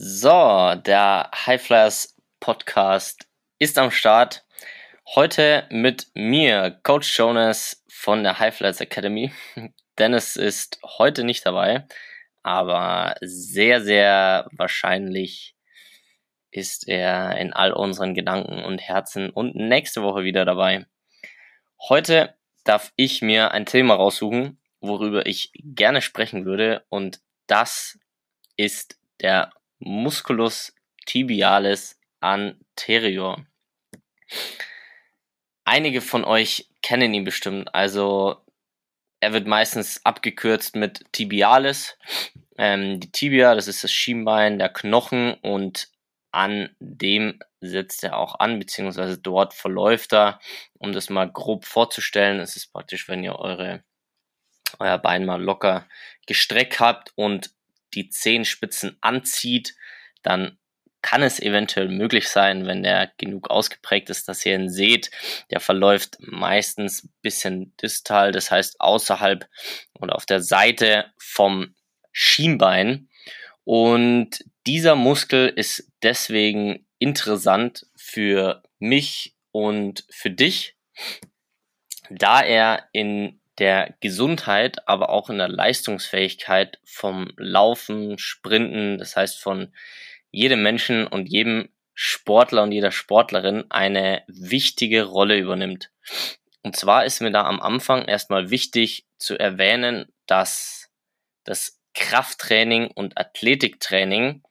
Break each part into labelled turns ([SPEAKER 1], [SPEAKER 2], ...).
[SPEAKER 1] So, der Highflyers Podcast ist am Start. Heute mit mir, Coach Jonas von der Highflyers Academy. Dennis ist heute nicht dabei, aber sehr, sehr wahrscheinlich ist er in all unseren Gedanken und Herzen und nächste Woche wieder dabei. Heute darf ich mir ein Thema raussuchen, worüber ich gerne sprechen würde und das ist der Musculus tibialis anterior. Einige von euch kennen ihn bestimmt. Also er wird meistens abgekürzt mit tibialis. Ähm, die Tibia, das ist das Schienbein, der Knochen und an dem setzt er auch an, beziehungsweise dort verläuft er. Um das mal grob vorzustellen, es ist praktisch, wenn ihr eure, euer Bein mal locker gestreckt habt und die Zehenspitzen anzieht, dann kann es eventuell möglich sein, wenn der genug ausgeprägt ist, dass ihr ihn seht. Der verläuft meistens ein bisschen distal, das heißt außerhalb und auf der Seite vom Schienbein. Und dieser Muskel ist deswegen interessant für mich und für dich, da er in der Gesundheit, aber auch in der Leistungsfähigkeit vom Laufen, Sprinten, das heißt von jedem Menschen und jedem Sportler und jeder Sportlerin eine wichtige Rolle übernimmt. Und zwar ist mir da am Anfang erstmal wichtig zu erwähnen, dass das Krafttraining und Athletiktraining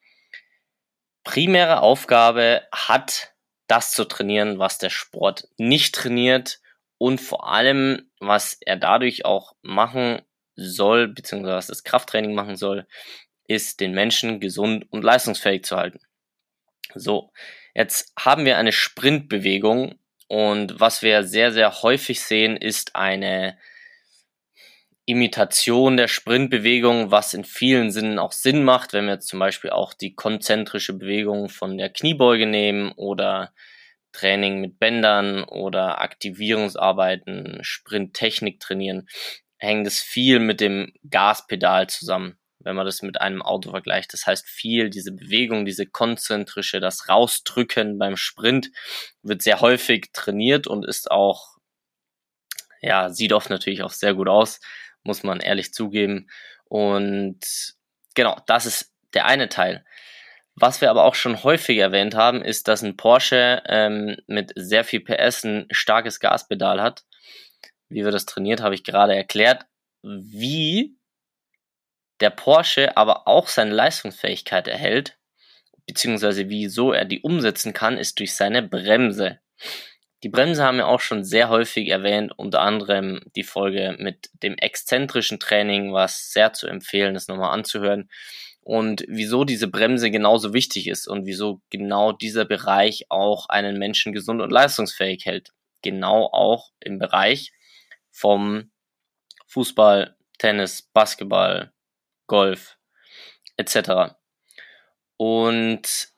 [SPEAKER 1] primäre Aufgabe hat, das zu trainieren, was der Sport nicht trainiert und vor allem, was er dadurch auch machen soll, beziehungsweise was das Krafttraining machen soll, ist, den Menschen gesund und leistungsfähig zu halten. So, jetzt haben wir eine Sprintbewegung und was wir sehr, sehr häufig sehen, ist eine Imitation der Sprintbewegung, was in vielen Sinnen auch Sinn macht, wenn wir jetzt zum Beispiel auch die konzentrische Bewegung von der Kniebeuge nehmen oder Training mit Bändern oder Aktivierungsarbeiten, Sprinttechnik trainieren, hängt es viel mit dem Gaspedal zusammen, wenn man das mit einem Auto vergleicht. Das heißt, viel diese Bewegung, diese konzentrische, das Rausdrücken beim Sprint wird sehr häufig trainiert und ist auch, ja, sieht oft natürlich auch sehr gut aus, muss man ehrlich zugeben. Und genau, das ist der eine Teil. Was wir aber auch schon häufig erwähnt haben, ist, dass ein Porsche ähm, mit sehr viel PS ein starkes Gaspedal hat. Wie wir das trainiert, habe ich gerade erklärt. Wie der Porsche aber auch seine Leistungsfähigkeit erhält, beziehungsweise wieso er die umsetzen kann, ist durch seine Bremse. Die Bremse haben wir auch schon sehr häufig erwähnt, unter anderem die Folge mit dem exzentrischen Training, was sehr zu empfehlen ist, nochmal anzuhören und wieso diese Bremse genauso wichtig ist und wieso genau dieser Bereich auch einen Menschen gesund und leistungsfähig hält. Genau auch im Bereich vom Fußball, Tennis, Basketball, Golf etc. Und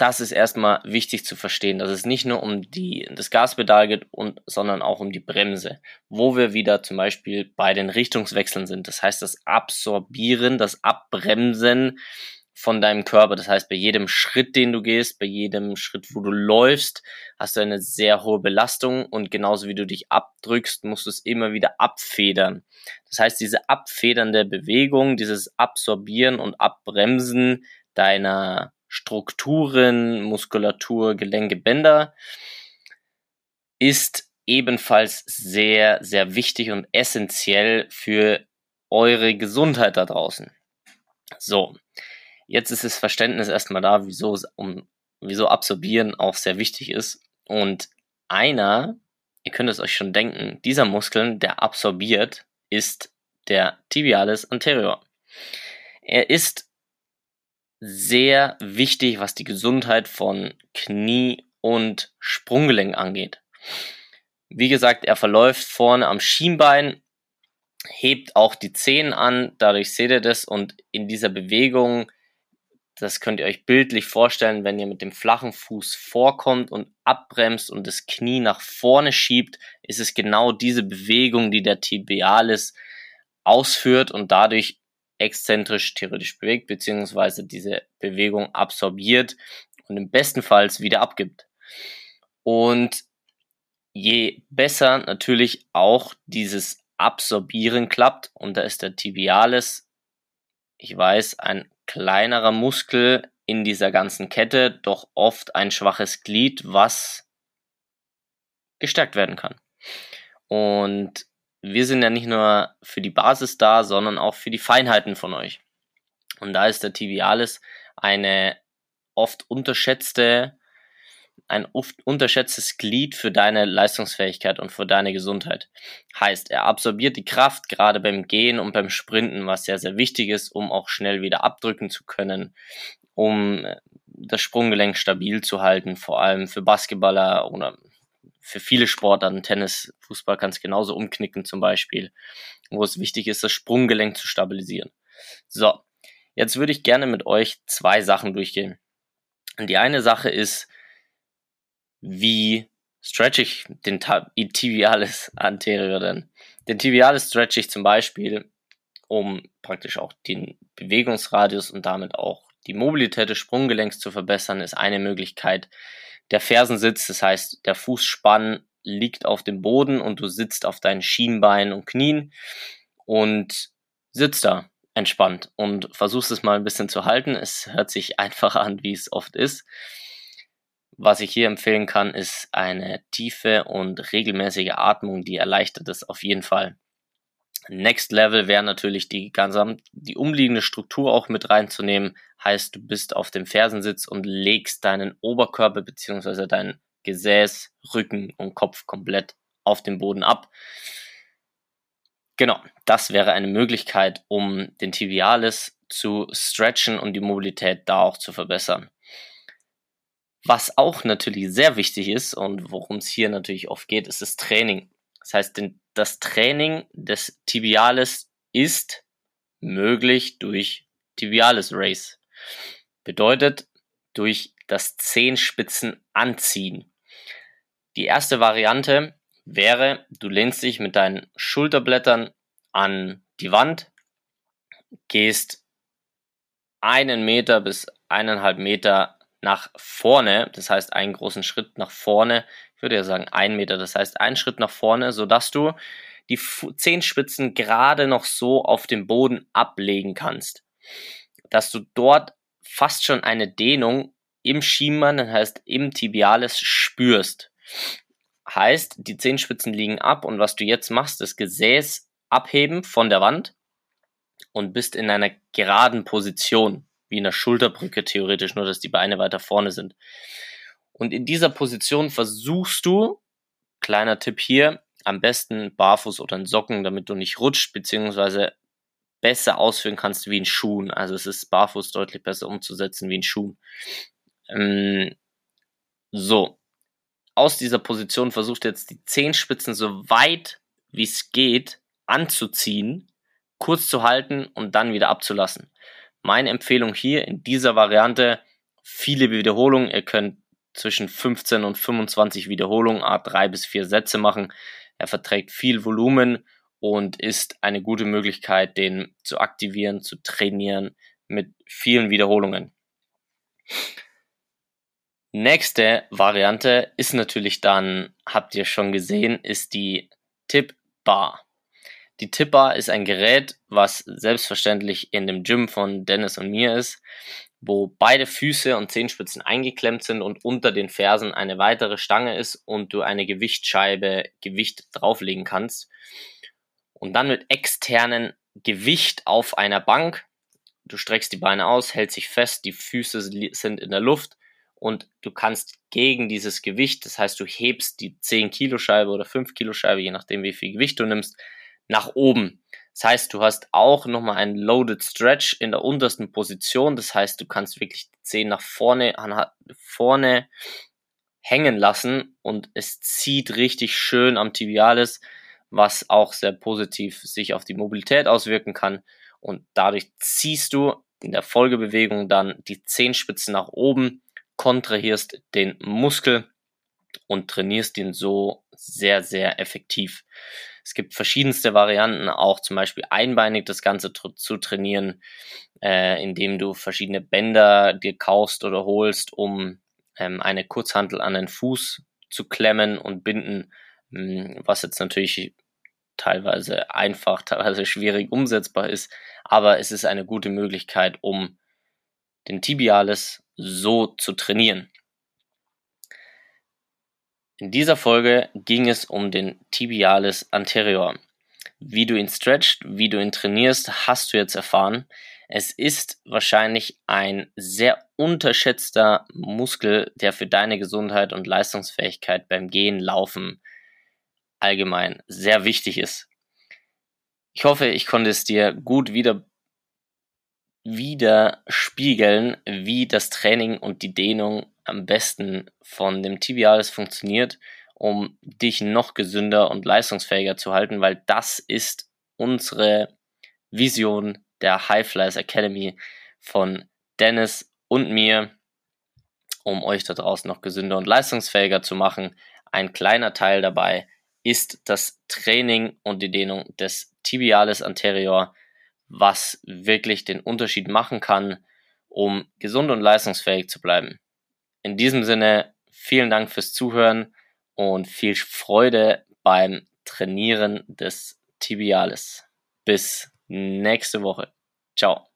[SPEAKER 1] das ist erstmal wichtig zu verstehen, dass es nicht nur um die, das Gaspedal geht, und, sondern auch um die Bremse, wo wir wieder zum Beispiel bei den Richtungswechseln sind. Das heißt, das Absorbieren, das Abbremsen von deinem Körper. Das heißt, bei jedem Schritt, den du gehst, bei jedem Schritt, wo du läufst, hast du eine sehr hohe Belastung und genauso wie du dich abdrückst, musst du es immer wieder abfedern. Das heißt, diese abfedernde Bewegung, dieses Absorbieren und Abbremsen deiner Strukturen, Muskulatur, Gelenke, Bänder ist ebenfalls sehr, sehr wichtig und essentiell für eure Gesundheit da draußen. So, jetzt ist das Verständnis erstmal da, wieso, um, wieso Absorbieren auch sehr wichtig ist. Und einer, ihr könnt es euch schon denken, dieser Muskeln, der absorbiert, ist der Tibialis anterior. Er ist sehr wichtig, was die Gesundheit von Knie und Sprunggelenk angeht. Wie gesagt, er verläuft vorne am Schienbein, hebt auch die Zehen an, dadurch seht ihr das und in dieser Bewegung, das könnt ihr euch bildlich vorstellen, wenn ihr mit dem flachen Fuß vorkommt und abbremst und das Knie nach vorne schiebt, ist es genau diese Bewegung, die der Tibialis ausführt und dadurch exzentrisch theoretisch bewegt, beziehungsweise diese Bewegung absorbiert und im besten Fall wieder abgibt. Und je besser natürlich auch dieses Absorbieren klappt, und da ist der Tibialis, ich weiß, ein kleinerer Muskel in dieser ganzen Kette, doch oft ein schwaches Glied, was gestärkt werden kann. Und wir sind ja nicht nur für die Basis da, sondern auch für die Feinheiten von euch. Und da ist der Tibialis eine oft unterschätzte ein oft unterschätztes Glied für deine Leistungsfähigkeit und für deine Gesundheit. Heißt, er absorbiert die Kraft gerade beim Gehen und beim Sprinten, was sehr, sehr wichtig ist, um auch schnell wieder abdrücken zu können, um das Sprunggelenk stabil zu halten, vor allem für Basketballer oder für viele Sportarten, Tennis, Fußball kann es genauso umknicken zum Beispiel, wo es wichtig ist, das Sprunggelenk zu stabilisieren. So, jetzt würde ich gerne mit euch zwei Sachen durchgehen. Und die eine Sache ist, wie stretch ich den Tibialis anterior denn? Den Tibialis stretch ich zum Beispiel, um praktisch auch den Bewegungsradius und damit auch die Mobilität des Sprunggelenks zu verbessern, ist eine Möglichkeit. Der Fersensitz, das heißt, der Fußspann liegt auf dem Boden und du sitzt auf deinen Schienbeinen und Knien und sitzt da entspannt und versuchst es mal ein bisschen zu halten. Es hört sich einfach an, wie es oft ist. Was ich hier empfehlen kann, ist eine tiefe und regelmäßige Atmung, die erleichtert es auf jeden Fall. Next Level wäre natürlich die ganze, die umliegende Struktur auch mit reinzunehmen. Heißt, du bist auf dem Fersensitz und legst deinen Oberkörper beziehungsweise dein Gesäß, Rücken und Kopf komplett auf den Boden ab. Genau, das wäre eine Möglichkeit, um den Tibialis zu stretchen und die Mobilität da auch zu verbessern. Was auch natürlich sehr wichtig ist und worum es hier natürlich oft geht, ist das Training. Das heißt, das Training des Tibialis ist möglich durch Tibialis Race. Bedeutet durch das Zehenspitzen anziehen. Die erste Variante wäre, du lehnst dich mit deinen Schulterblättern an die Wand, gehst einen Meter bis eineinhalb Meter nach vorne, das heißt einen großen Schritt nach vorne, ich würde ja sagen ein Meter, das heißt einen Schritt nach vorne, sodass du die Zehenspitzen gerade noch so auf dem Boden ablegen kannst. Dass du dort fast schon eine Dehnung im Schienbein, das heißt im Tibialis spürst. Heißt, die Zehenspitzen liegen ab und was du jetzt machst, das Gesäß abheben von der Wand und bist in einer geraden Position wie in der Schulterbrücke theoretisch, nur dass die Beine weiter vorne sind. Und in dieser Position versuchst du, kleiner Tipp hier, am besten barfuß oder in Socken, damit du nicht rutscht, beziehungsweise besser ausführen kannst wie in Schuhen. Also es ist barfuß deutlich besser umzusetzen wie in Schuhen. Ähm, so. Aus dieser Position versucht jetzt die Zehenspitzen so weit wie es geht anzuziehen, kurz zu halten und dann wieder abzulassen. Meine Empfehlung hier in dieser Variante, viele Wiederholungen. Ihr könnt zwischen 15 und 25 Wiederholungen, a drei bis vier Sätze machen. Er verträgt viel Volumen und ist eine gute Möglichkeit, den zu aktivieren, zu trainieren mit vielen Wiederholungen. Nächste Variante ist natürlich dann, habt ihr schon gesehen, ist die Tip Bar. Die Tipper ist ein Gerät, was selbstverständlich in dem Gym von Dennis und mir ist. Wo beide Füße und Zehenspitzen eingeklemmt sind und unter den Fersen eine weitere Stange ist und du eine Gewichtsscheibe Gewicht drauflegen kannst. Und dann mit externen Gewicht auf einer Bank. Du streckst die Beine aus, hältst sich fest, die Füße sind in der Luft und du kannst gegen dieses Gewicht, das heißt, du hebst die 10 Kilo Scheibe oder 5 Kilo Scheibe, je nachdem wie viel Gewicht du nimmst, nach oben. Das heißt, du hast auch nochmal einen Loaded Stretch in der untersten Position. Das heißt, du kannst wirklich die Zehen nach vorne, vorne hängen lassen und es zieht richtig schön am Tibialis, was auch sehr positiv sich auf die Mobilität auswirken kann. Und dadurch ziehst du in der Folgebewegung dann die Zehenspitzen nach oben, kontrahierst den Muskel und trainierst ihn so sehr, sehr effektiv. Es gibt verschiedenste Varianten, auch zum Beispiel einbeinig das Ganze zu trainieren, äh, indem du verschiedene Bänder dir kaufst oder holst, um ähm, eine Kurzhantel an den Fuß zu klemmen und binden, hm, was jetzt natürlich teilweise einfach, teilweise schwierig umsetzbar ist, aber es ist eine gute Möglichkeit, um den Tibialis so zu trainieren. In dieser Folge ging es um den Tibialis anterior. Wie du ihn stretcht, wie du ihn trainierst, hast du jetzt erfahren. Es ist wahrscheinlich ein sehr unterschätzter Muskel, der für deine Gesundheit und Leistungsfähigkeit beim Gehen, Laufen allgemein sehr wichtig ist. Ich hoffe, ich konnte es dir gut wieder widerspiegeln, wie das Training und die Dehnung am besten von dem Tibialis funktioniert, um dich noch gesünder und leistungsfähiger zu halten, weil das ist unsere Vision der High Flyers Academy von Dennis und mir, um euch da draußen noch gesünder und leistungsfähiger zu machen. Ein kleiner Teil dabei ist das Training und die Dehnung des Tibialis anterior, was wirklich den Unterschied machen kann, um gesund und leistungsfähig zu bleiben. In diesem Sinne, vielen Dank fürs Zuhören und viel Freude beim Trainieren des Tibialis. Bis nächste Woche. Ciao.